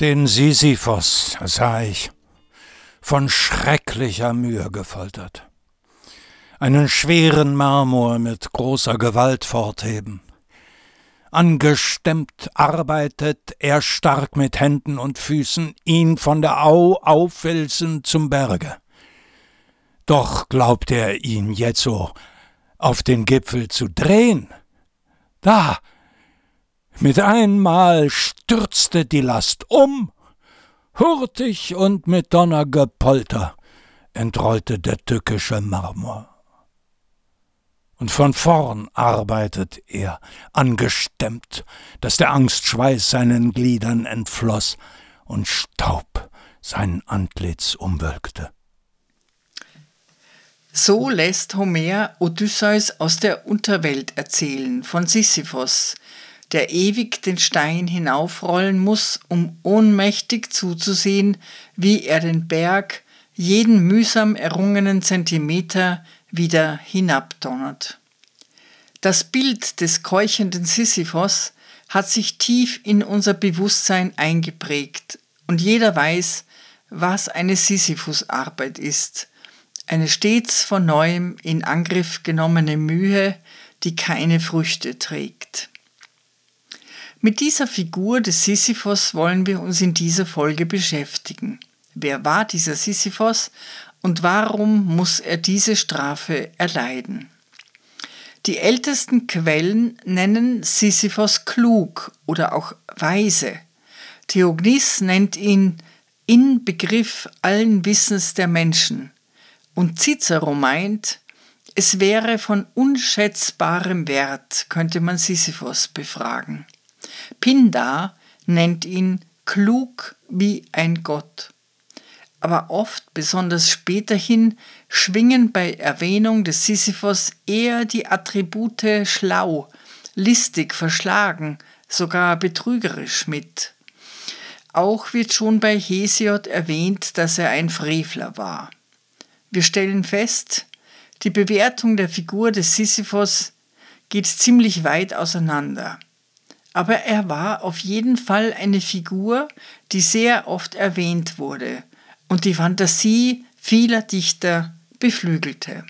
Den Sisyphos sah ich, von schrecklicher Mühe gefoltert. Einen schweren Marmor mit großer Gewalt fortheben. Angestemmt arbeitet er stark mit Händen und Füßen, ihn von der Au aufwälzen zum Berge. Doch glaubt er ihn jetzo auf den Gipfel zu drehen. Da, mit einmal stürzte die Last um, hurtig und mit Donnergepolter entrollte der tückische Marmor. Und von vorn arbeitet er, angestemmt, dass der Angstschweiß seinen Gliedern entfloß und Staub sein Antlitz umwölkte. So lässt Homer Odysseus aus der Unterwelt erzählen von Sisyphos, der ewig den Stein hinaufrollen muss, um ohnmächtig zuzusehen, wie er den Berg jeden mühsam errungenen Zentimeter wieder hinabdonnert. Das Bild des keuchenden Sisyphos hat sich tief in unser Bewusstsein eingeprägt und jeder weiß, was eine Sisyphusarbeit ist. Eine stets von neuem in Angriff genommene Mühe, die keine Früchte trägt. Mit dieser Figur des Sisyphos wollen wir uns in dieser Folge beschäftigen. Wer war dieser Sisyphos und warum muss er diese Strafe erleiden? Die ältesten Quellen nennen Sisyphos klug oder auch weise. Theognis nennt ihn Inbegriff allen Wissens der Menschen. Und Cicero meint, es wäre von unschätzbarem Wert, könnte man Sisyphos befragen. Pindar nennt ihn klug wie ein Gott. Aber oft, besonders späterhin, schwingen bei Erwähnung des Sisyphos eher die Attribute schlau, listig, verschlagen, sogar betrügerisch mit. Auch wird schon bei Hesiod erwähnt, dass er ein Frevler war. Wir stellen fest, die Bewertung der Figur des Sisyphos geht ziemlich weit auseinander aber er war auf jeden Fall eine Figur, die sehr oft erwähnt wurde und die Fantasie vieler Dichter beflügelte.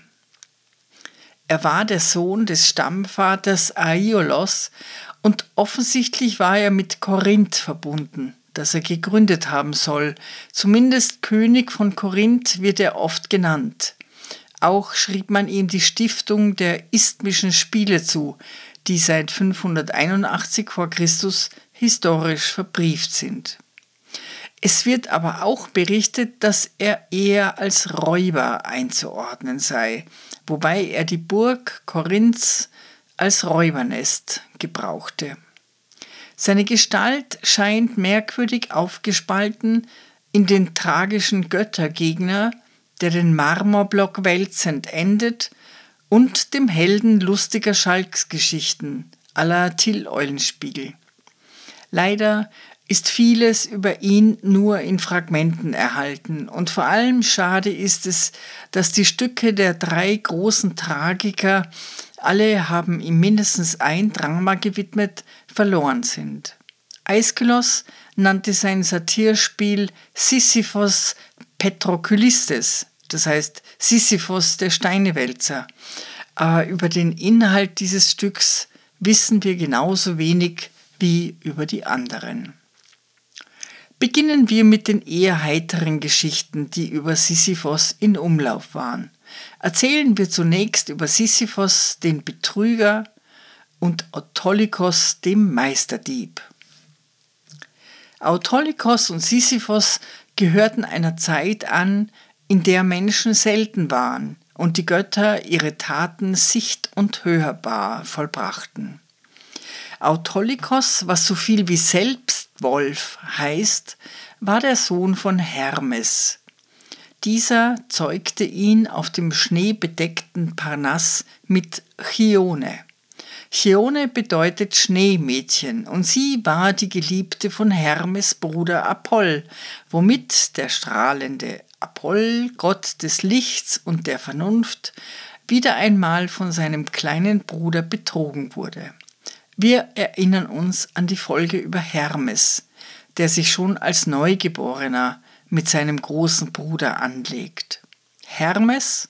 Er war der Sohn des Stammvaters Aiolos und offensichtlich war er mit Korinth verbunden, das er gegründet haben soll. Zumindest König von Korinth wird er oft genannt. Auch schrieb man ihm die Stiftung der Isthmischen Spiele zu, die seit 581 vor Christus historisch verbrieft sind. Es wird aber auch berichtet, dass er eher als Räuber einzuordnen sei, wobei er die Burg Korinths als Räubernest gebrauchte. Seine Gestalt scheint merkwürdig aufgespalten in den tragischen Göttergegner, der den Marmorblock wälzend endet und dem Helden lustiger Schalksgeschichten aller Till Eulenspiegel. Leider ist vieles über ihn nur in Fragmenten erhalten und vor allem schade ist es, dass die Stücke der drei großen Tragiker, alle haben ihm mindestens ein Drama gewidmet, verloren sind. Aeschylus nannte sein Satirspiel Sisyphos Petrokylistes, das heißt Sisyphos der Steinewälzer. Aber über den Inhalt dieses Stücks wissen wir genauso wenig wie über die anderen. Beginnen wir mit den eher heiteren Geschichten, die über Sisyphos in Umlauf waren. Erzählen wir zunächst über Sisyphos, den Betrüger, und Autolycos, dem Meisterdieb. Autolycos und Sisyphos gehörten einer Zeit an, in der Menschen selten waren und die Götter ihre Taten sicht- und hörbar vollbrachten. Autolycos, was so viel wie selbst Wolf heißt, war der Sohn von Hermes. Dieser zeugte ihn auf dem schneebedeckten Parnass mit Chione. Chione bedeutet Schneemädchen und sie war die Geliebte von Hermes Bruder Apoll, womit der strahlende Apoll, Gott des Lichts und der Vernunft, wieder einmal von seinem kleinen Bruder betrogen wurde. Wir erinnern uns an die Folge über Hermes, der sich schon als Neugeborener mit seinem großen Bruder anlegt. Hermes,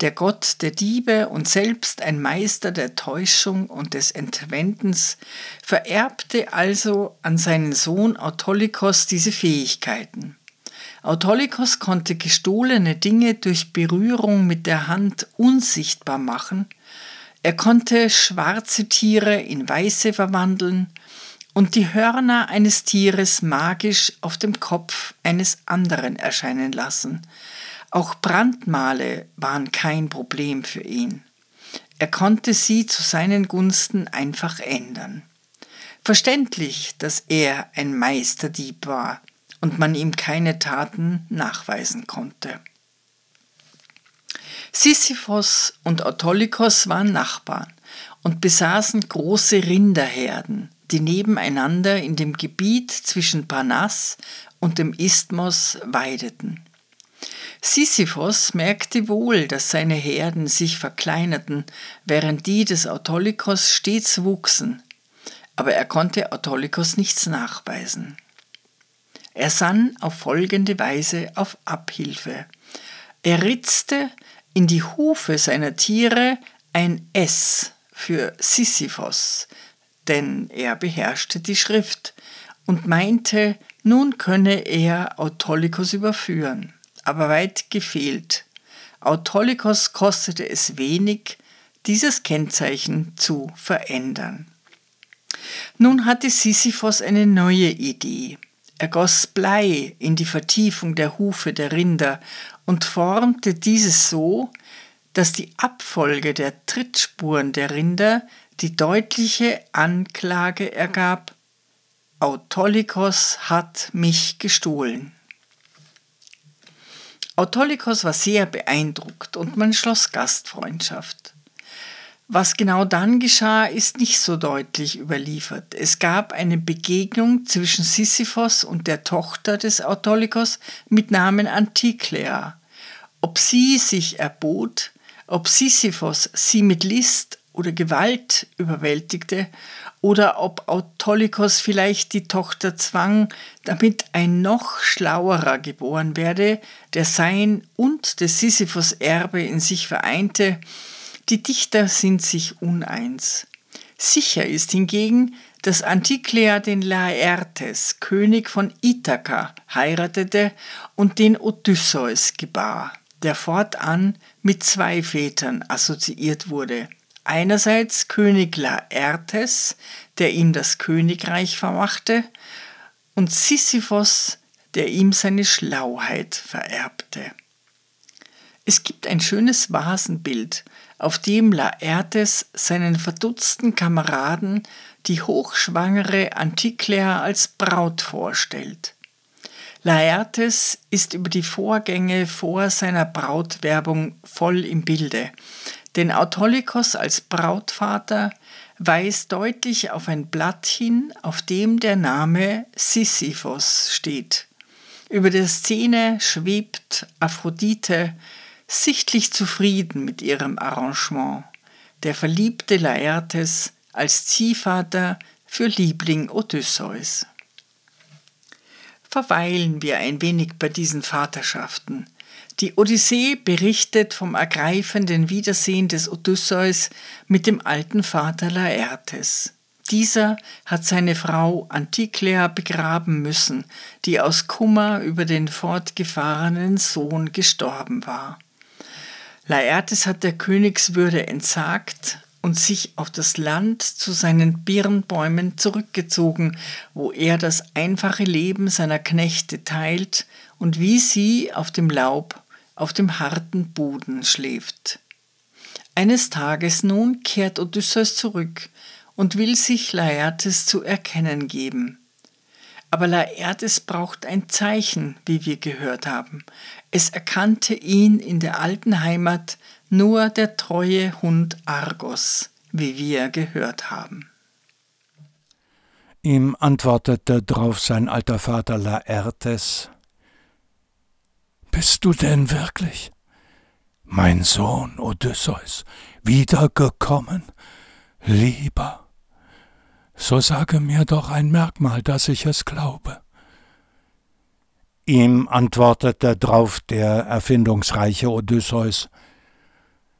der Gott der Diebe und selbst ein Meister der Täuschung und des Entwendens, vererbte also an seinen Sohn Autolycos diese Fähigkeiten. Autolycos konnte gestohlene Dinge durch Berührung mit der Hand unsichtbar machen, er konnte schwarze Tiere in weiße verwandeln und die Hörner eines Tieres magisch auf dem Kopf eines anderen erscheinen lassen, auch Brandmale waren kein Problem für ihn. Er konnte sie zu seinen Gunsten einfach ändern. Verständlich, dass er ein Meisterdieb war und man ihm keine Taten nachweisen konnte. Sisyphos und Autolycos waren Nachbarn und besaßen große Rinderherden, die nebeneinander in dem Gebiet zwischen Parnass und dem Isthmos weideten. Sisyphos merkte wohl, dass seine Herden sich verkleinerten, während die des Autolycos stets wuchsen, aber er konnte Autolycos nichts nachweisen. Er sann auf folgende Weise auf Abhilfe. Er ritzte in die Hufe seiner Tiere ein S für Sisyphos, denn er beherrschte die Schrift und meinte, nun könne er Autolycos überführen aber weit gefehlt. Autolycos kostete es wenig, dieses Kennzeichen zu verändern. Nun hatte Sisyphos eine neue Idee. Er goss Blei in die Vertiefung der Hufe der Rinder und formte dieses so, dass die Abfolge der Trittspuren der Rinder die deutliche Anklage ergab, Autolycos hat mich gestohlen. Autolycos war sehr beeindruckt und man schloss Gastfreundschaft. Was genau dann geschah, ist nicht so deutlich überliefert. Es gab eine Begegnung zwischen Sisyphos und der Tochter des Autolycos mit Namen Antiklea. Ob sie sich erbot, ob Sisyphos sie mit List oder Gewalt überwältigte oder ob Autolycos vielleicht die Tochter zwang, damit ein noch schlauerer geboren werde, der sein und des Sisyphos Erbe in sich vereinte, die Dichter sind sich uneins. Sicher ist hingegen, dass Antiklea den Laertes, König von Ithaka, heiratete und den Odysseus gebar, der fortan mit zwei Vätern assoziiert wurde – Einerseits König Laertes, der ihm das Königreich vermachte, und Sisyphos, der ihm seine Schlauheit vererbte. Es gibt ein schönes Vasenbild, auf dem Laertes seinen verdutzten Kameraden die hochschwangere Antiklea als Braut vorstellt. Laertes ist über die Vorgänge vor seiner Brautwerbung voll im Bilde, denn Autolycos als Brautvater weist deutlich auf ein Blatt hin, auf dem der Name Sisyphos steht. Über der Szene schwebt Aphrodite sichtlich zufrieden mit ihrem Arrangement, der verliebte Laertes als Ziehvater für Liebling Odysseus. Verweilen wir ein wenig bei diesen Vaterschaften. Die Odyssee berichtet vom ergreifenden Wiedersehen des Odysseus mit dem alten Vater Laertes. Dieser hat seine Frau Antiklea begraben müssen, die aus Kummer über den fortgefahrenen Sohn gestorben war. Laertes hat der Königswürde entsagt und sich auf das Land zu seinen Birnbäumen zurückgezogen, wo er das einfache Leben seiner Knechte teilt und wie sie auf dem Laub auf dem harten Boden schläft. Eines Tages nun kehrt Odysseus zurück und will sich Laertes zu erkennen geben. Aber Laertes braucht ein Zeichen, wie wir gehört haben. Es erkannte ihn in der alten Heimat nur der treue Hund Argos, wie wir gehört haben. Ihm antwortete drauf sein alter Vater Laertes Bist du denn wirklich, mein Sohn Odysseus, wiedergekommen, lieber? So sage mir doch ein Merkmal, dass ich es glaube. Ihm antwortete drauf der erfindungsreiche Odysseus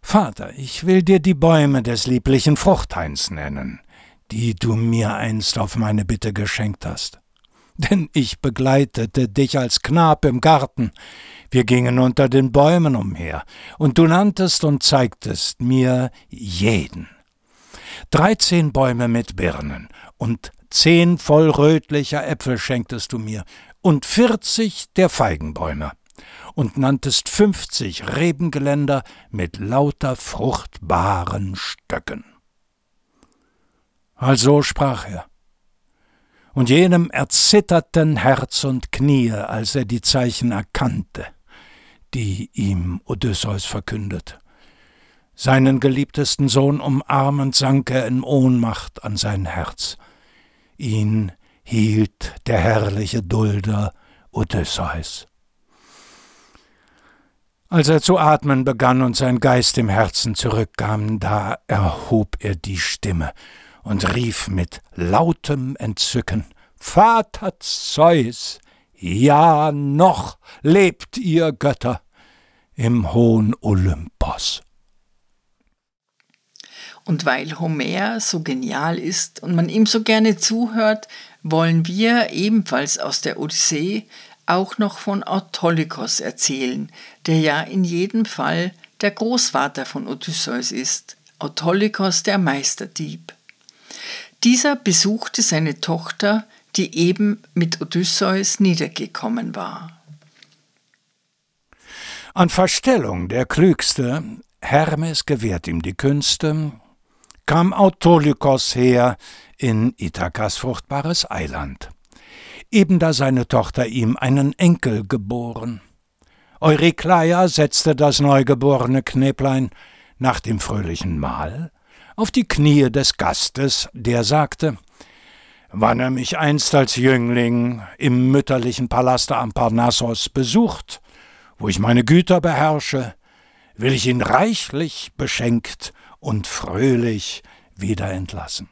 Vater, ich will dir die Bäume des lieblichen Fruchthains nennen, die du mir einst auf meine Bitte geschenkt hast. Denn ich begleitete dich als Knab im Garten, wir gingen unter den Bäumen umher, und du nanntest und zeigtest mir jeden. Dreizehn Bäume mit Birnen und zehn voll rötlicher Äpfel schenktest du mir, und vierzig der Feigenbäume, und nanntest fünfzig Rebengeländer mit lauter fruchtbaren Stöcken. Also sprach er. Und jenem erzitterten Herz und Knie, als er die Zeichen erkannte, die ihm Odysseus verkündet. Seinen geliebtesten Sohn umarmend sank er in Ohnmacht an sein Herz. Ihn hielt der herrliche Dulder Odysseus. Als er zu atmen begann und sein Geist im Herzen zurückkam, da erhob er die Stimme und rief mit lautem Entzücken Vater Zeus, ja noch lebt ihr Götter im hohen Olympos. Und weil Homer so genial ist und man ihm so gerne zuhört, wollen wir ebenfalls aus der Odyssee auch noch von Autolykos erzählen, der ja in jedem Fall der Großvater von Odysseus ist, Autolykos der Meisterdieb. Dieser besuchte seine Tochter, die eben mit Odysseus niedergekommen war. An Verstellung der Klügste, Hermes gewährt ihm die Künste, kam Autolykos her in Ithakas fruchtbares Eiland. Eben da seine Tochter ihm einen Enkel geboren. Eurykleia setzte das neugeborene Knäblein nach dem fröhlichen Mahl auf die Knie des Gastes, der sagte, Wann er mich einst als Jüngling im mütterlichen Palaste am Parnassos besucht, wo ich meine Güter beherrsche, will ich ihn reichlich beschenkt und fröhlich wieder entlassen.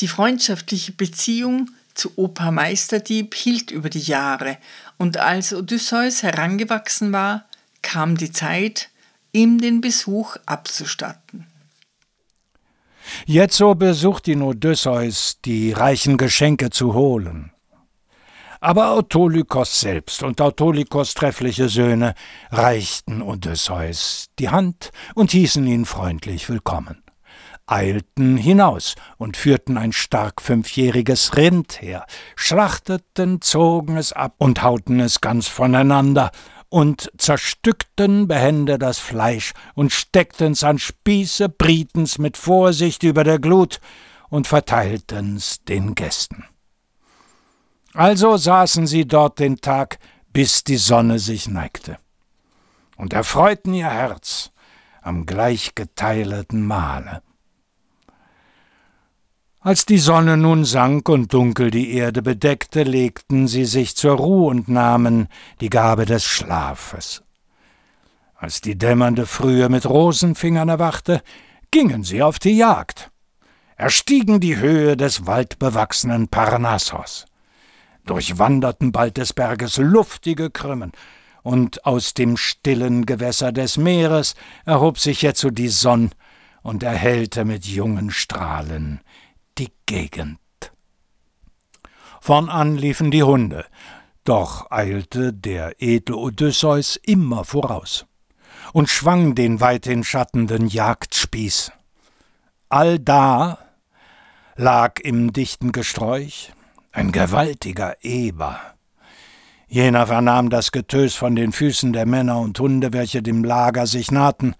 Die freundschaftliche Beziehung zu Opa Meisterdieb hielt über die Jahre, und als Odysseus herangewachsen war, kam die Zeit, ihm den Besuch abzustatten. Jetzo besucht ihn Odysseus, die reichen Geschenke zu holen. Aber Autolykos selbst und Autolykos treffliche Söhne reichten Odysseus die Hand und hießen ihn freundlich willkommen, eilten hinaus und führten ein stark fünfjähriges Rind her, schlachteten, zogen es ab und hauten es ganz voneinander, und zerstückten behende das Fleisch und steckten's an Spieße, brieten's mit Vorsicht über der Glut und verteilten's den Gästen. Also saßen sie dort den Tag, bis die Sonne sich neigte, und erfreuten ihr Herz am gleichgeteileten Mahle. Als die Sonne nun sank und dunkel die Erde bedeckte, legten sie sich zur Ruhe und nahmen die Gabe des Schlafes. Als die dämmernde Frühe mit Rosenfingern erwachte, gingen sie auf die Jagd, erstiegen die Höhe des waldbewachsenen Parnassos durchwanderten bald des Berges luftige Krümmen, und aus dem stillen Gewässer des Meeres erhob sich jetzo die Sonn und erhellte mit jungen Strahlen die Gegend. Vornan liefen die Hunde, doch eilte der edle Odysseus immer voraus und schwang den weithin schattenden Jagdspieß. Allda lag im dichten Gesträuch ein gewaltiger Eber. Jener vernahm das Getös von den Füßen der Männer und Hunde, welche dem Lager sich nahten,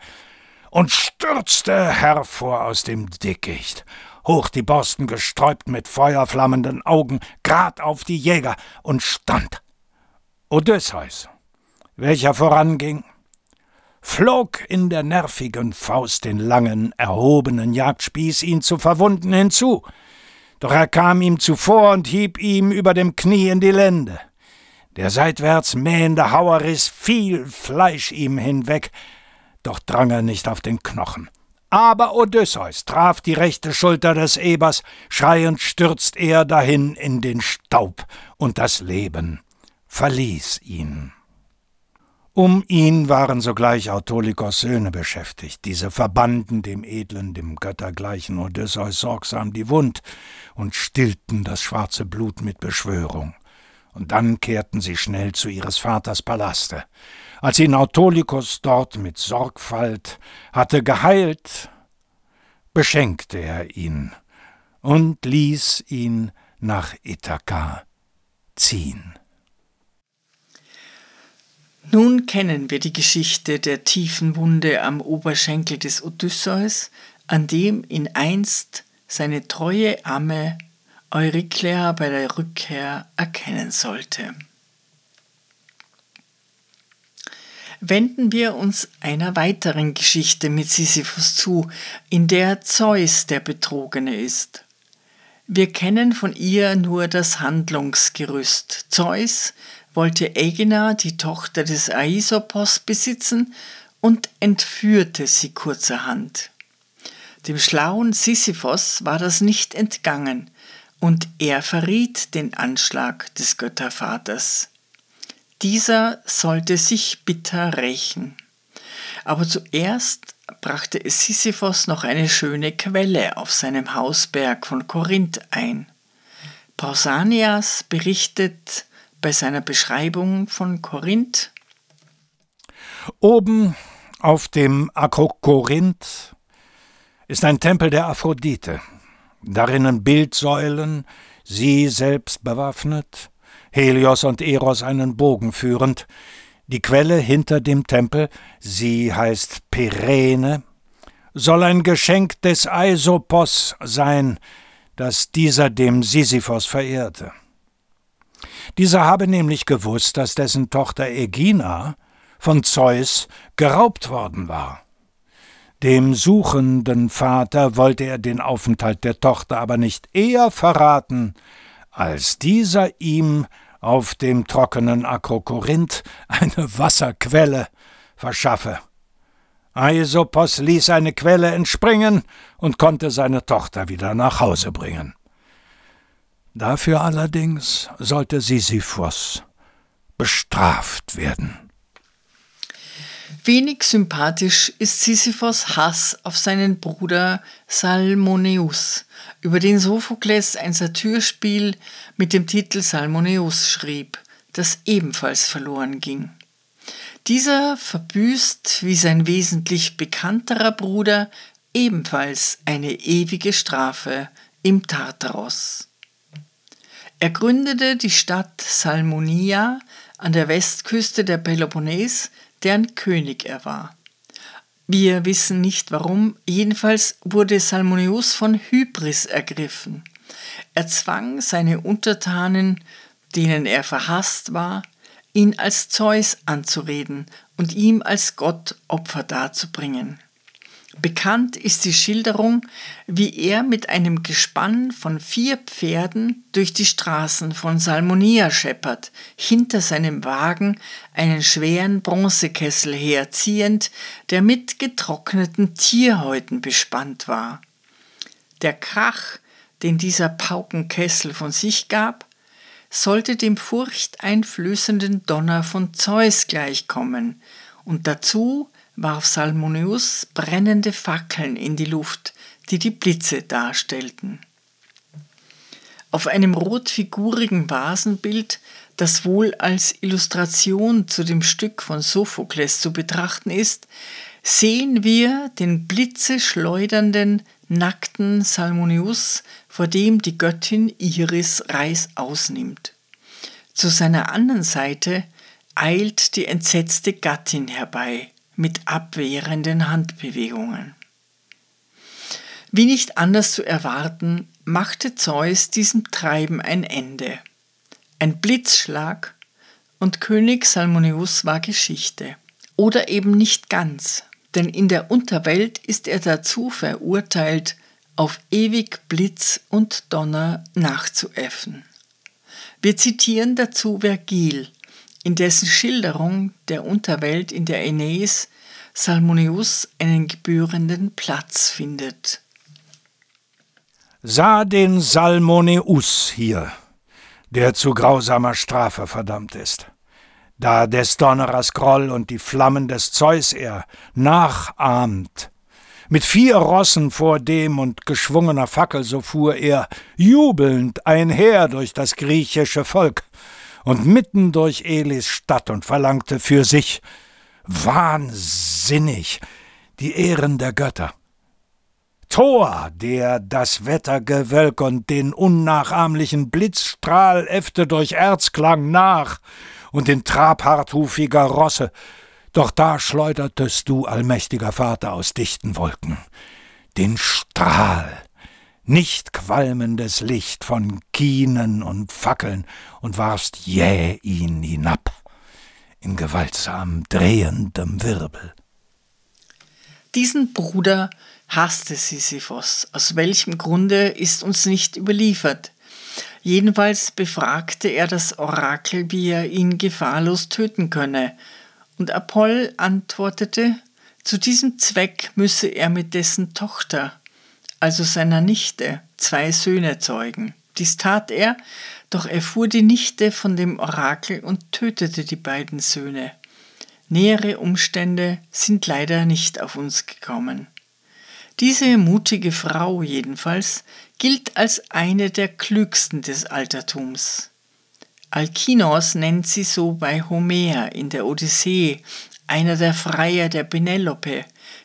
und stürzte hervor aus dem Dickicht, hoch die Borsten gesträubt mit feuerflammenden Augen, grad auf die Jäger und stand. Odysseus, welcher voranging, flog in der nervigen Faust den langen, erhobenen Jagdspieß ihn zu verwunden hinzu, doch er kam ihm zuvor und hieb ihm über dem Knie in die Lende. Der seitwärts mähende Hauer riss viel Fleisch ihm hinweg, doch drang er nicht auf den Knochen. Aber Odysseus traf die rechte Schulter des Ebers, schreiend stürzt er dahin in den Staub, und das Leben verließ ihn. Um ihn waren sogleich Autolikos Söhne beschäftigt. Diese verbanden dem edlen, dem göttergleichen Odysseus sorgsam die Wund und stillten das schwarze Blut mit Beschwörung. Und dann kehrten sie schnell zu ihres Vaters Palaste. Als ihn Autolycus dort mit Sorgfalt hatte geheilt, beschenkte er ihn und ließ ihn nach Ithaka ziehen. Nun kennen wir die Geschichte der tiefen Wunde am Oberschenkel des Odysseus, an dem ihn einst seine treue Amme Euryclea bei der Rückkehr erkennen sollte. Wenden wir uns einer weiteren Geschichte mit Sisyphus zu, in der Zeus der Betrogene ist. Wir kennen von ihr nur das Handlungsgerüst. Zeus wollte Aegina, die Tochter des Aesopos, besitzen und entführte sie kurzerhand. Dem schlauen Sisyphos war das nicht entgangen, und er verriet den Anschlag des Göttervaters. Dieser sollte sich bitter rächen. Aber zuerst brachte Sisyphos noch eine schöne Quelle auf seinem Hausberg von Korinth ein. Pausanias berichtet bei seiner Beschreibung von Korinth. Oben auf dem Akrokorinth ist ein Tempel der Aphrodite, darinnen Bildsäulen, sie selbst bewaffnet, Helios und Eros einen Bogen führend, die Quelle hinter dem Tempel, sie heißt Pyrene, soll ein Geschenk des Aesopos sein, das dieser dem Sisyphos verehrte. Dieser habe nämlich gewusst, dass dessen Tochter Ägina von Zeus geraubt worden war. Dem suchenden Vater wollte er den Aufenthalt der Tochter aber nicht eher verraten, als dieser ihm auf dem trockenen Akrokorinth eine Wasserquelle verschaffe. Aesopos ließ eine Quelle entspringen und konnte seine Tochter wieder nach Hause bringen. Dafür allerdings sollte Sisyphos bestraft werden. Wenig sympathisch ist Sisyphos Hass auf seinen Bruder Salmoneus, über den Sophokles ein Satyrspiel mit dem Titel Salmoneus schrieb, das ebenfalls verloren ging. Dieser verbüßt, wie sein wesentlich bekannterer Bruder, ebenfalls eine ewige Strafe im Tartaros. Er gründete die Stadt Salmonia an der Westküste der Peloponnes, deren König er war. Wir wissen nicht warum, jedenfalls wurde Salmoneus von Hybris ergriffen. Er zwang seine Untertanen, denen er verhasst war, ihn als Zeus anzureden und ihm als Gott Opfer darzubringen. Bekannt ist die Schilderung, wie er mit einem Gespann von vier Pferden durch die Straßen von Salmonia scheppert, hinter seinem Wagen einen schweren Bronzekessel herziehend, der mit getrockneten Tierhäuten bespannt war. Der Krach, den dieser Paukenkessel von sich gab, sollte dem furchteinflößenden Donner von Zeus gleichkommen, und dazu warf Salmoneus brennende Fackeln in die Luft, die die Blitze darstellten. Auf einem rotfigurigen Vasenbild, das wohl als Illustration zu dem Stück von Sophokles zu betrachten ist, sehen wir den blitzeschleudernden, nackten Salmoneus, vor dem die Göttin Iris Reis ausnimmt. Zu seiner anderen Seite eilt die entsetzte Gattin herbei, mit abwehrenden Handbewegungen. Wie nicht anders zu erwarten, machte Zeus diesem Treiben ein Ende. Ein Blitzschlag und König Salmoneus war Geschichte. Oder eben nicht ganz, denn in der Unterwelt ist er dazu verurteilt, auf ewig Blitz und Donner nachzuäffen. Wir zitieren dazu Vergil, in dessen Schilderung der Unterwelt in der Aeneis Salmoneus einen gebührenden Platz findet. Sah den Salmoneus hier, der zu grausamer Strafe verdammt ist. Da des Donnerers Groll und die Flammen des Zeus er nachahmt, mit vier Rossen vor dem und geschwungener Fackel so fuhr er jubelnd einher durch das griechische Volk und mitten durch Elis Stadt und verlangte für sich wahnsinnig die Ehren der Götter. Thor, der das Wettergewölk und den unnachahmlichen Blitzstrahl äffte durch Erzklang nach und den Trab harthufiger Rosse, doch da schleudertest du, allmächtiger Vater, aus dichten Wolken den Strahl, nicht qualmendes Licht von Kienen und Fackeln und warfst jäh ihn hinab in gewaltsam drehendem Wirbel. Diesen Bruder hasste Sisyphos. Aus welchem Grunde ist uns nicht überliefert. Jedenfalls befragte er das Orakel, wie er ihn gefahrlos töten könne, und Apoll antwortete, zu diesem Zweck müsse er mit dessen Tochter, also seiner Nichte, zwei Söhne zeugen. Dies tat er, doch erfuhr die Nichte von dem Orakel und tötete die beiden Söhne. Nähere Umstände sind leider nicht auf uns gekommen. Diese mutige Frau jedenfalls gilt als eine der klügsten des Altertums. Alkinos nennt sie so bei Homer in der Odyssee, einer der Freier der Penelope,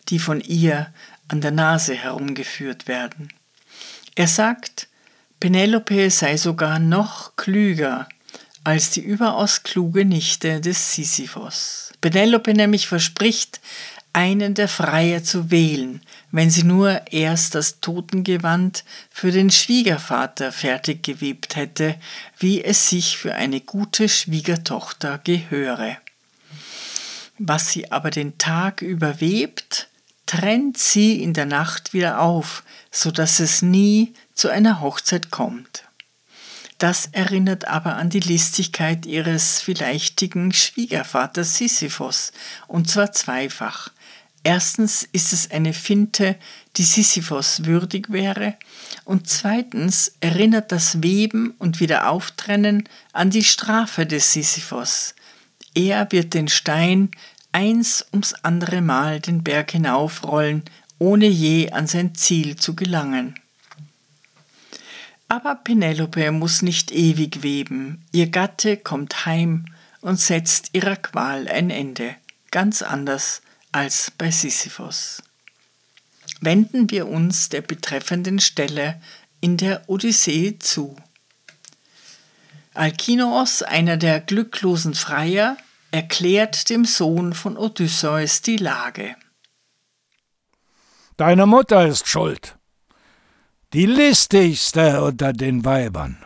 die von ihr an der Nase herumgeführt werden. Er sagt, Penelope sei sogar noch klüger als die überaus kluge Nichte des Sisyphos. Penelope nämlich verspricht, einen der Freier zu wählen, wenn sie nur erst das Totengewand für den Schwiegervater fertig gewebt hätte, wie es sich für eine gute Schwiegertochter gehöre. Was sie aber den Tag überwebt, trennt sie in der Nacht wieder auf, so dass es nie zu einer Hochzeit kommt. Das erinnert aber an die Listigkeit ihres vielleichtigen Schwiegervaters Sisyphos, und zwar zweifach. Erstens ist es eine Finte, die Sisyphos würdig wäre, und zweitens erinnert das Weben und Wiederauftrennen an die Strafe des Sisyphos. Er wird den Stein eins ums andere Mal den Berg hinaufrollen, ohne je an sein Ziel zu gelangen. Aber Penelope muss nicht ewig weben, ihr Gatte kommt heim und setzt ihrer Qual ein Ende, ganz anders als bei Sisyphos. Wenden wir uns der betreffenden Stelle in der Odyssee zu. Alkinoos, einer der glücklosen Freier, erklärt dem Sohn von Odysseus die Lage. Deine Mutter ist schuld, die listigste unter den Weibern.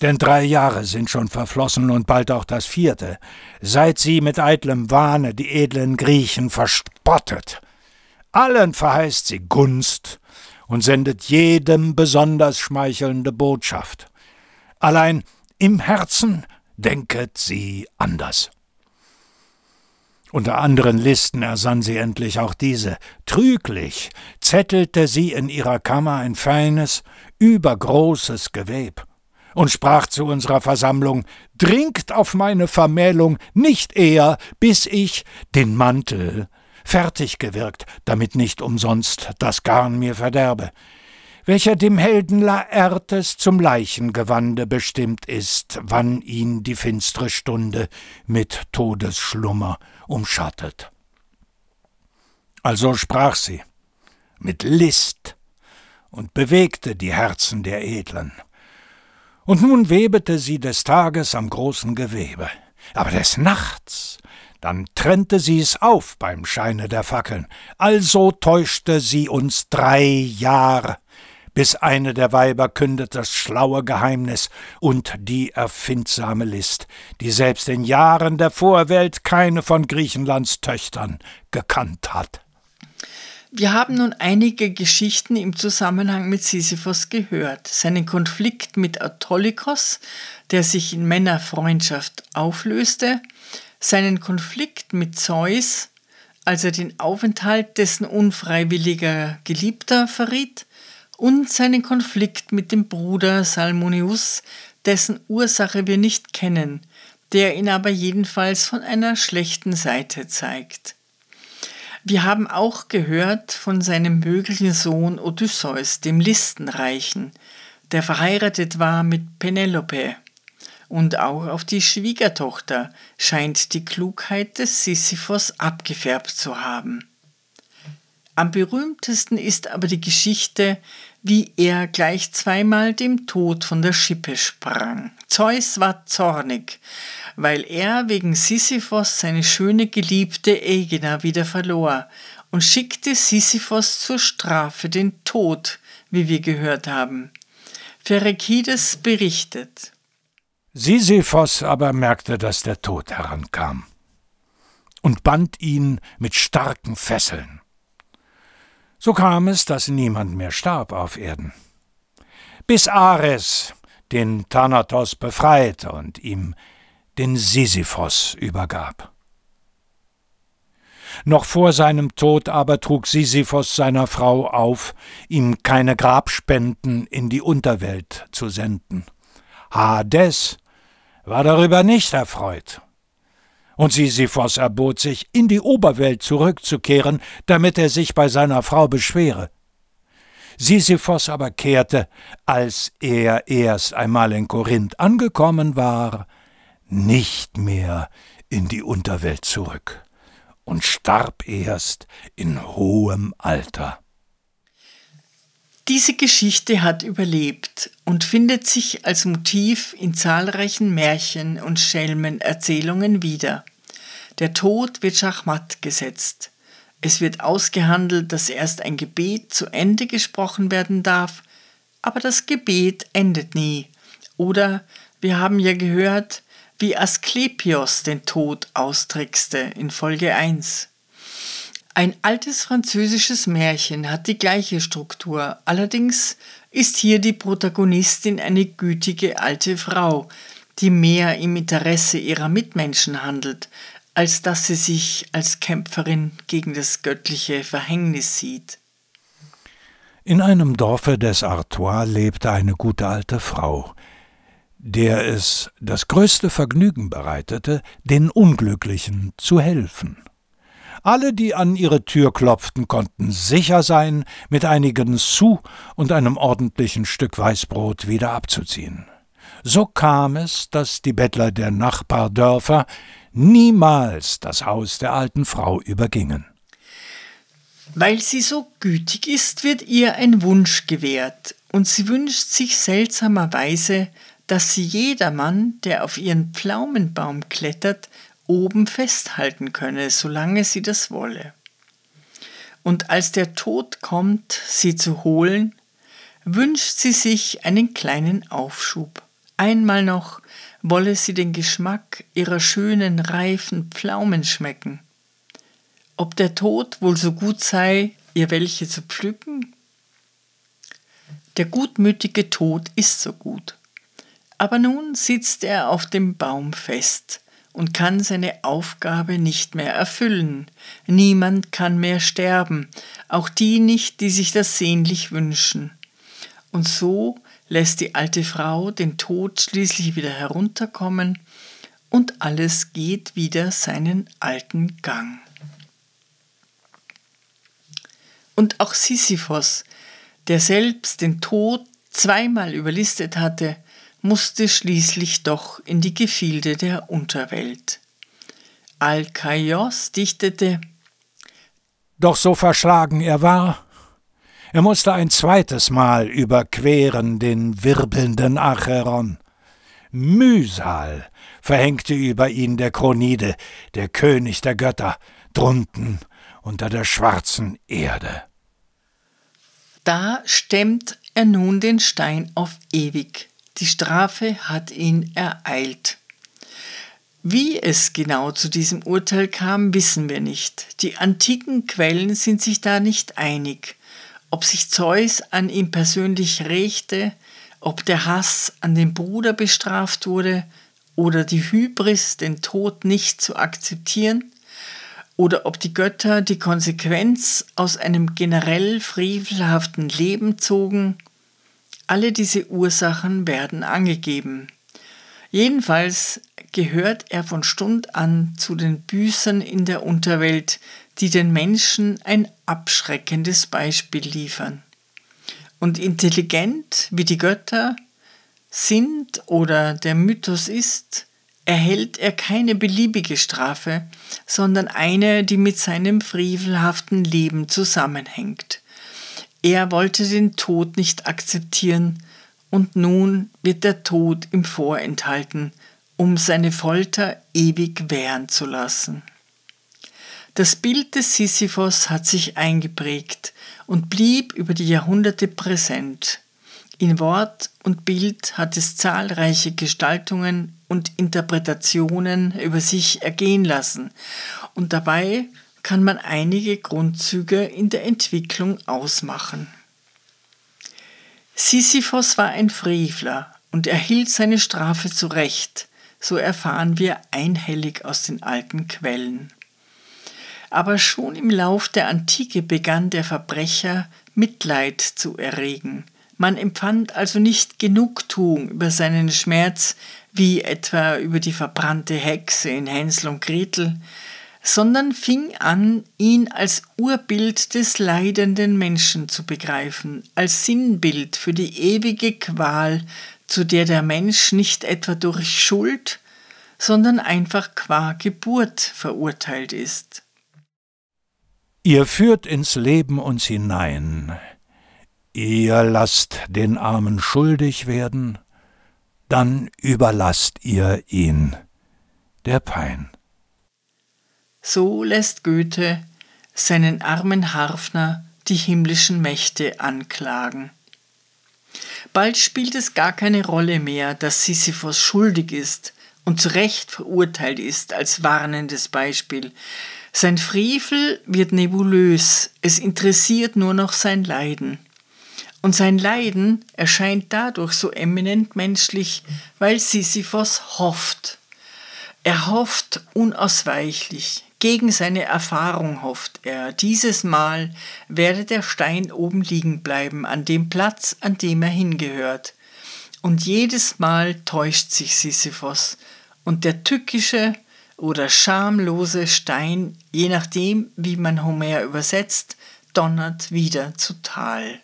Denn drei Jahre sind schon verflossen und bald auch das vierte, seit sie mit eitlem Wahne die edlen Griechen verspottet. Allen verheißt sie Gunst und sendet jedem besonders schmeichelnde Botschaft. Allein im Herzen denket sie anders. Unter anderen Listen ersann sie endlich auch diese. Trüglich zettelte sie in ihrer Kammer ein feines, übergroßes Geweb und sprach zu unserer Versammlung Dringt auf meine Vermählung nicht eher, bis ich den Mantel fertig gewirkt, damit nicht umsonst das Garn mir verderbe welcher dem Helden Laertes zum Leichengewande bestimmt ist, wann ihn die finstre Stunde mit Todesschlummer umschattet. Also sprach sie mit List und bewegte die Herzen der Edlen. Und nun webete sie des Tages am großen Gewebe, aber des Nachts dann trennte sie's auf beim Scheine der Fackeln. Also täuschte sie uns drei Jahre, bis eine der Weiber kündet das schlaue Geheimnis und die erfindsame List, die selbst in Jahren der Vorwelt keine von Griechenlands Töchtern gekannt hat. Wir haben nun einige Geschichten im Zusammenhang mit Sisyphos gehört. Seinen Konflikt mit Autolykos, der sich in Männerfreundschaft auflöste, seinen Konflikt mit Zeus, als er den Aufenthalt dessen unfreiwilliger Geliebter verriet, und seinen Konflikt mit dem Bruder Salmonius, dessen Ursache wir nicht kennen, der ihn aber jedenfalls von einer schlechten Seite zeigt. Wir haben auch gehört von seinem möglichen Sohn Odysseus, dem Listenreichen, der verheiratet war mit Penelope und auch auf die Schwiegertochter scheint die Klugheit des Sisyphos abgefärbt zu haben. Am berühmtesten ist aber die Geschichte, wie er gleich zweimal dem Tod von der Schippe sprang. Zeus war zornig, weil er wegen Sisyphos seine schöne Geliebte Aegina wieder verlor und schickte Sisyphos zur Strafe den Tod, wie wir gehört haben. Pherekides berichtet. Sisyphos aber merkte, dass der Tod herankam und band ihn mit starken Fesseln. So kam es, dass niemand mehr starb auf Erden. Bis Ares den Thanatos befreite und ihm den Sisyphos übergab. Noch vor seinem Tod aber trug Sisyphos seiner Frau auf, ihm keine Grabspenden in die Unterwelt zu senden. Hades war darüber nicht erfreut. Und Sisyphos erbot sich, in die Oberwelt zurückzukehren, damit er sich bei seiner Frau beschwere. Sisyphos aber kehrte, als er erst einmal in Korinth angekommen war, nicht mehr in die Unterwelt zurück und starb erst in hohem Alter. Diese Geschichte hat überlebt und findet sich als Motiv in zahlreichen Märchen und Schelmenerzählungen wieder. Der Tod wird schachmatt gesetzt. Es wird ausgehandelt, dass erst ein Gebet zu Ende gesprochen werden darf, aber das Gebet endet nie. Oder wir haben ja gehört, wie Asklepios den Tod austrickste in Folge 1. Ein altes französisches Märchen hat die gleiche Struktur, allerdings ist hier die Protagonistin eine gütige alte Frau, die mehr im Interesse ihrer Mitmenschen handelt, als dass sie sich als Kämpferin gegen das göttliche Verhängnis sieht. In einem Dorfe des Artois lebte eine gute alte Frau, der es das größte Vergnügen bereitete, den Unglücklichen zu helfen. Alle, die an ihre Tür klopften, konnten sicher sein, mit einigen Sous und einem ordentlichen Stück Weißbrot wieder abzuziehen. So kam es, dass die Bettler der Nachbardörfer niemals das Haus der alten Frau übergingen. Weil sie so gütig ist, wird ihr ein Wunsch gewährt, und sie wünscht sich seltsamerweise, dass sie jedermann, der auf ihren Pflaumenbaum klettert, oben festhalten könne, solange sie das wolle. Und als der Tod kommt, sie zu holen, wünscht sie sich einen kleinen Aufschub. Einmal noch wolle sie den Geschmack ihrer schönen, reifen Pflaumen schmecken. Ob der Tod wohl so gut sei, ihr welche zu pflücken? Der gutmütige Tod ist so gut. Aber nun sitzt er auf dem Baum fest, und kann seine Aufgabe nicht mehr erfüllen. Niemand kann mehr sterben, auch die nicht, die sich das sehnlich wünschen. Und so lässt die alte Frau den Tod schließlich wieder herunterkommen, und alles geht wieder seinen alten Gang. Und auch Sisyphos, der selbst den Tod zweimal überlistet hatte, musste schließlich doch in die Gefilde der Unterwelt. Alkaios dichtete Doch so verschlagen er war, er musste ein zweites Mal überqueren den wirbelnden Acheron, Mühsal verhängte über ihn der Kronide, der König der Götter, drunten unter der schwarzen Erde. Da stemmt er nun den Stein auf ewig. Die Strafe hat ihn ereilt. Wie es genau zu diesem Urteil kam, wissen wir nicht. Die antiken Quellen sind sich da nicht einig, ob sich Zeus an ihm persönlich rächte, ob der Hass an dem Bruder bestraft wurde oder die Hybris, den Tod nicht zu akzeptieren, oder ob die Götter die Konsequenz aus einem generell frevelhaften Leben zogen. Alle diese Ursachen werden angegeben. Jedenfalls gehört er von Stund an zu den Büßern in der Unterwelt, die den Menschen ein abschreckendes Beispiel liefern. Und intelligent wie die Götter sind oder der Mythos ist, erhält er keine beliebige Strafe, sondern eine, die mit seinem frevelhaften Leben zusammenhängt. Er wollte den Tod nicht akzeptieren, und nun wird der Tod ihm vorenthalten, um seine Folter ewig währen zu lassen. Das Bild des Sisyphos hat sich eingeprägt und blieb über die Jahrhunderte präsent. In Wort und Bild hat es zahlreiche Gestaltungen und Interpretationen über sich ergehen lassen, und dabei kann man einige Grundzüge in der Entwicklung ausmachen. Sisyphos war ein Frevler und erhielt seine Strafe zurecht, so erfahren wir einhellig aus den alten Quellen. Aber schon im Lauf der Antike begann der Verbrecher Mitleid zu erregen. Man empfand also nicht Genugtuung über seinen Schmerz, wie etwa über die verbrannte Hexe in Hänsel und Gretel, sondern fing an, ihn als Urbild des leidenden Menschen zu begreifen, als Sinnbild für die ewige Qual, zu der der Mensch nicht etwa durch Schuld, sondern einfach qua Geburt verurteilt ist. Ihr führt ins Leben uns hinein, ihr lasst den Armen schuldig werden, dann überlasst ihr ihn der Pein. So lässt Goethe seinen armen Harfner die himmlischen Mächte anklagen. Bald spielt es gar keine Rolle mehr, dass Sisyphos schuldig ist und zu Recht verurteilt ist als warnendes Beispiel. Sein Frevel wird nebulös, es interessiert nur noch sein Leiden. Und sein Leiden erscheint dadurch so eminent menschlich, weil Sisyphos hofft. Er hofft unausweichlich, gegen seine Erfahrung hofft er, dieses Mal werde der Stein oben liegen bleiben, an dem Platz, an dem er hingehört. Und jedes Mal täuscht sich Sisyphos, und der tückische oder schamlose Stein, je nachdem, wie man Homer übersetzt, donnert wieder zu Tal.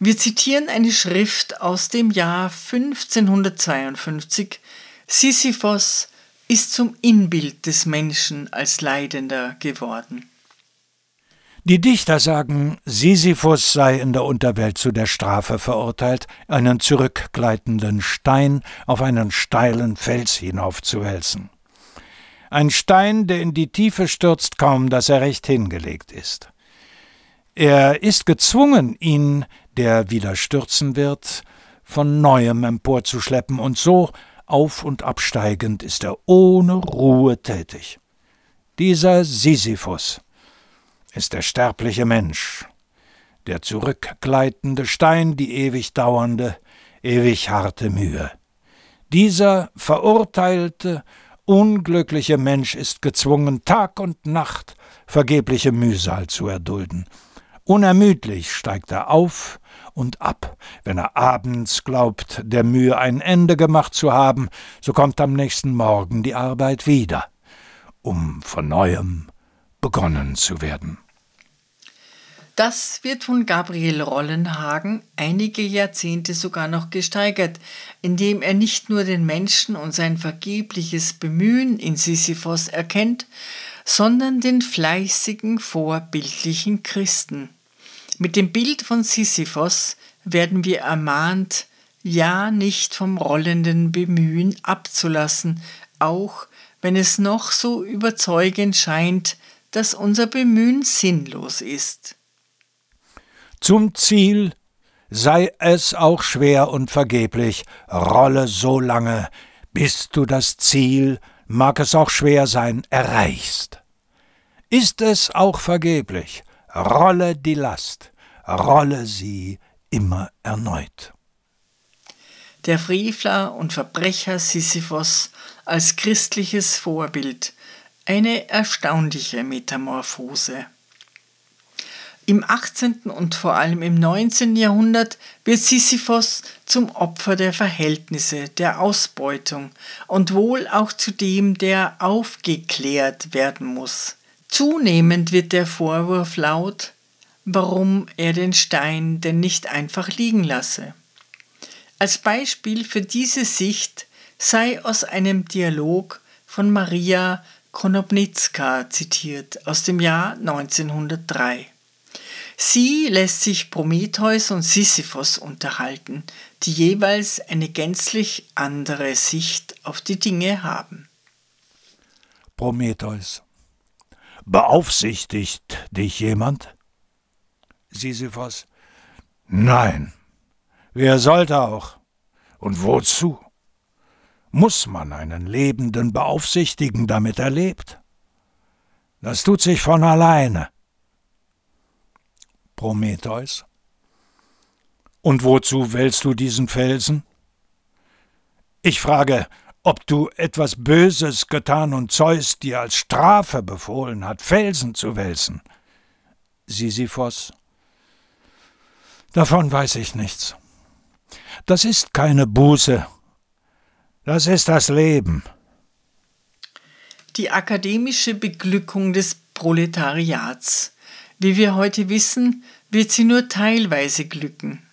Wir zitieren eine Schrift aus dem Jahr 1552. Sisyphos ist zum Inbild des Menschen als Leidender geworden. Die Dichter sagen, Sisyphus sei in der Unterwelt zu der Strafe verurteilt, einen zurückgleitenden Stein auf einen steilen Fels hinaufzuwälzen. Ein Stein, der in die Tiefe stürzt, kaum dass er recht hingelegt ist. Er ist gezwungen, ihn, der wieder stürzen wird, von neuem emporzuschleppen, und so auf und absteigend ist er ohne Ruhe tätig. Dieser Sisyphus ist der sterbliche Mensch, der zurückgleitende Stein, die ewig dauernde, ewig harte Mühe. Dieser verurteilte, unglückliche Mensch ist gezwungen, Tag und Nacht vergebliche Mühsal zu erdulden. Unermüdlich steigt er auf und ab. Wenn er abends glaubt, der Mühe ein Ende gemacht zu haben, so kommt am nächsten Morgen die Arbeit wieder, um von neuem begonnen zu werden. Das wird von Gabriel Rollenhagen einige Jahrzehnte sogar noch gesteigert, indem er nicht nur den Menschen und sein vergebliches Bemühen in Sisyphos erkennt, sondern den fleißigen, vorbildlichen Christen. Mit dem Bild von Sisyphos werden wir ermahnt, ja nicht vom rollenden Bemühen abzulassen, auch wenn es noch so überzeugend scheint, dass unser Bemühen sinnlos ist. Zum Ziel sei es auch schwer und vergeblich, rolle so lange, bis du das Ziel, mag es auch schwer sein, erreichst. Ist es auch vergeblich, rolle die Last, rolle sie immer erneut. Der Frevler und Verbrecher Sisyphos als christliches Vorbild, eine erstaunliche Metamorphose. Im 18. und vor allem im 19. Jahrhundert wird Sisyphos zum Opfer der Verhältnisse, der Ausbeutung und wohl auch zu dem, der aufgeklärt werden muss. Zunehmend wird der Vorwurf laut, warum er den Stein denn nicht einfach liegen lasse. Als Beispiel für diese Sicht sei aus einem Dialog von Maria Konopnitzka zitiert aus dem Jahr 1903. Sie lässt sich Prometheus und Sisyphos unterhalten, die jeweils eine gänzlich andere Sicht auf die Dinge haben. Prometheus. Beaufsichtigt dich jemand? Sisyphos. Nein. Wer sollte auch? Und wozu? Muss man einen Lebenden beaufsichtigen, damit er lebt? Das tut sich von alleine. Prometheus. Und wozu wählst du diesen Felsen? Ich frage, ob du etwas Böses getan und Zeus dir als Strafe befohlen hat, Felsen zu wälzen. Sisyphos. Davon weiß ich nichts. Das ist keine Buße. Das ist das Leben. Die akademische Beglückung des Proletariats. Wie wir heute wissen, wird sie nur teilweise glücken.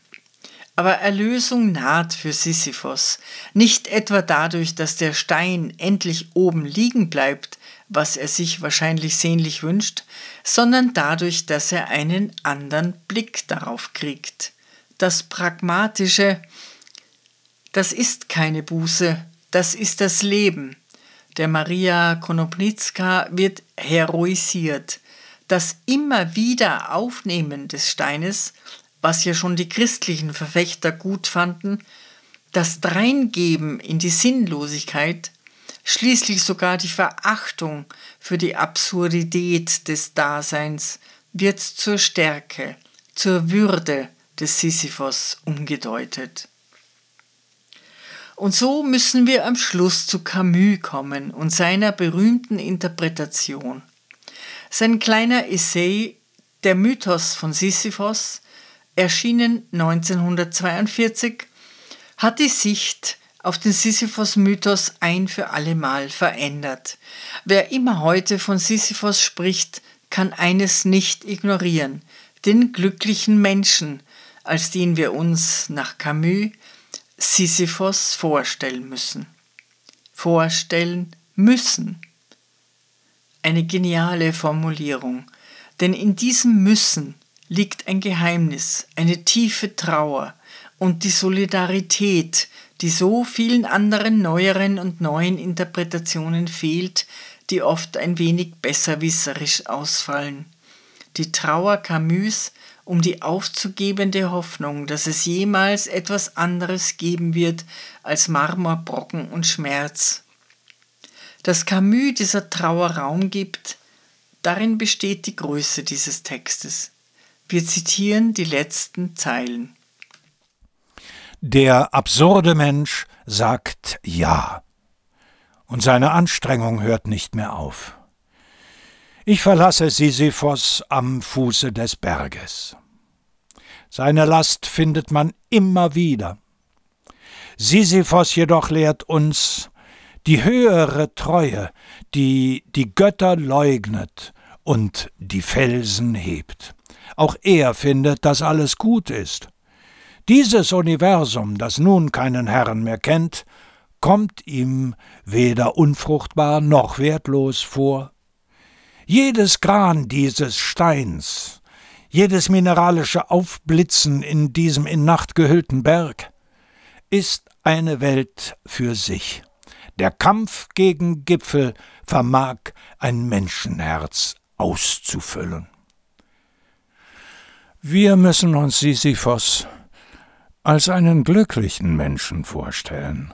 Aber Erlösung naht für Sisyphos, nicht etwa dadurch, dass der Stein endlich oben liegen bleibt, was er sich wahrscheinlich sehnlich wünscht, sondern dadurch, dass er einen anderen Blick darauf kriegt. Das Pragmatische, das ist keine Buße, das ist das Leben. Der Maria Konopnitzka wird heroisiert. Das immer wieder Aufnehmen des Steines, was ja schon die christlichen Verfechter gut fanden, das Dreingeben in die Sinnlosigkeit, schließlich sogar die Verachtung für die Absurdität des Daseins wird zur Stärke, zur Würde des Sisyphos umgedeutet. Und so müssen wir am Schluss zu Camus kommen und seiner berühmten Interpretation. Sein kleiner Essay Der Mythos von Sisyphos, erschienen 1942, hat die Sicht auf den Sisyphos-Mythos ein für allemal verändert. Wer immer heute von Sisyphos spricht, kann eines nicht ignorieren, den glücklichen Menschen, als den wir uns nach Camus Sisyphos vorstellen müssen. Vorstellen müssen. Eine geniale Formulierung, denn in diesem Müssen liegt ein Geheimnis, eine tiefe Trauer und die Solidarität, die so vielen anderen neueren und neuen Interpretationen fehlt, die oft ein wenig besserwisserisch ausfallen. Die Trauer Camus um die aufzugebende Hoffnung, dass es jemals etwas anderes geben wird als Marmorbrocken und Schmerz. Dass Camus dieser Trauer Raum gibt, darin besteht die Größe dieses Textes. Wir zitieren die letzten Zeilen. Der absurde Mensch sagt Ja, und seine Anstrengung hört nicht mehr auf. Ich verlasse Sisyphos am Fuße des Berges. Seine Last findet man immer wieder. Sisyphos jedoch lehrt uns die höhere Treue, die die Götter leugnet und die Felsen hebt. Auch er findet, dass alles gut ist. Dieses Universum, das nun keinen Herrn mehr kennt, kommt ihm weder unfruchtbar noch wertlos vor. Jedes Gran dieses Steins, jedes mineralische Aufblitzen in diesem in Nacht gehüllten Berg ist eine Welt für sich. Der Kampf gegen Gipfel vermag ein Menschenherz auszufüllen. Wir müssen uns Sisyphos als einen glücklichen Menschen vorstellen.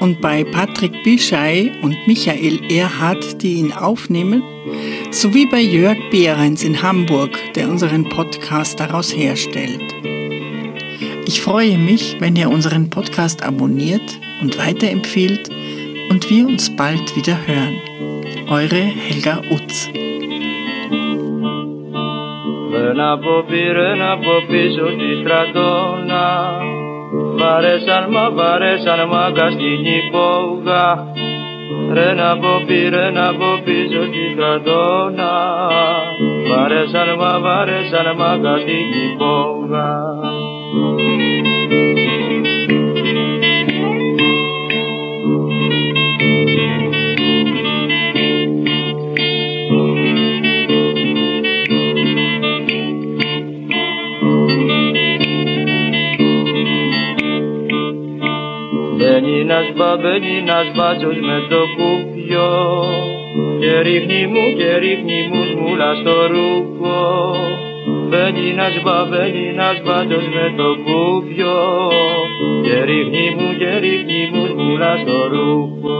und bei Patrick Bischei und Michael Erhardt, die ihn aufnehmen, sowie bei Jörg Behrens in Hamburg, der unseren Podcast daraus herstellt. Ich freue mich, wenn ihr unseren Podcast abonniert und weiterempfehlt und wir uns bald wieder hören. Eure Helga Utz. Βαρέσαν μα βαρέσαν μάγκα στην υπόγα. Ρε να πω πει ρε να πω πίσω στην κρατώνα Βαρέσαν μα βαρέσαν μάγκα στην υπόγα ένας μπαμπένι, ένας μπάτσος με το κουπιό και ρίχνει μου και ρίχνει μου σμούλα στο ρούχο Μπαίνει ένας μπαμπένι, ένας μπάτσος με το κουπιό και ρίχνει μου και ρίχνει μου σμούλα στο ρούχο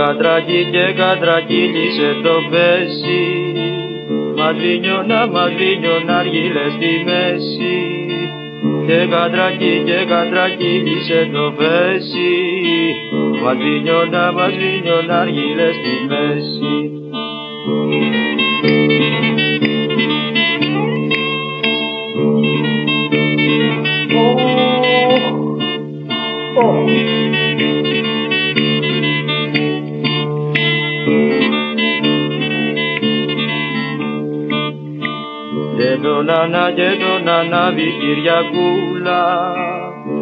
κατρακί και κατρακύλισε το πέσι. Μαδρίνιωνα, μαδρίνιωνα αργύλε στη μέση. Και κατρακί και κατρακύλισε το πέσι. Μαδρίνιωνα, μαδρίνιωνα αργύλε στη μέση τον Ανά και τον Ανάβη Κυριακούλα.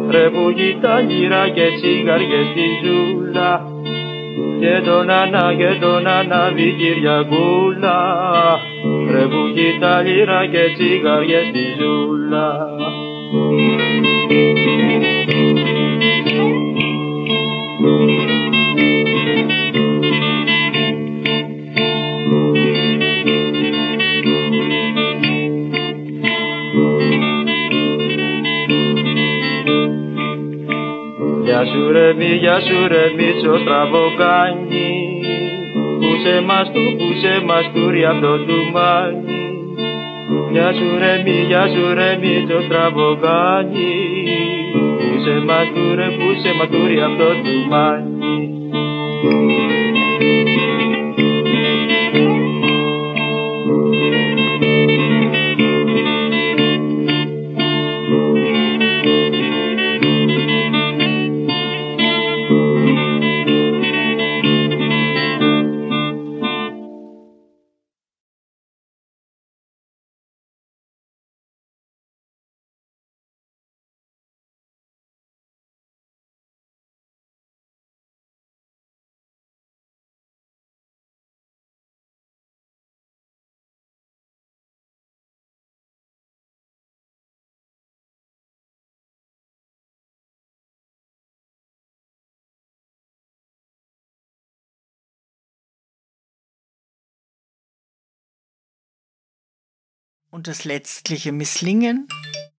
Ρε που γυρά και τσιγάριες στη ζούλα. Και τον Ανά και τον Ανάβη Κυριακούλα. Ρε που γυρά και τσιγάριες στη ζούλα. Ρε Μίτσο στραβοκάνι Πούσε μας του, πούσε μας του ρε αυτό του μάνι Γεια σου ρε μη, γεια σου ρε Μίτσο στραβοκάνι Πούσε μας του ρε, πούσε μας του ρε αυτό του μάνι Und das letztliche Misslingen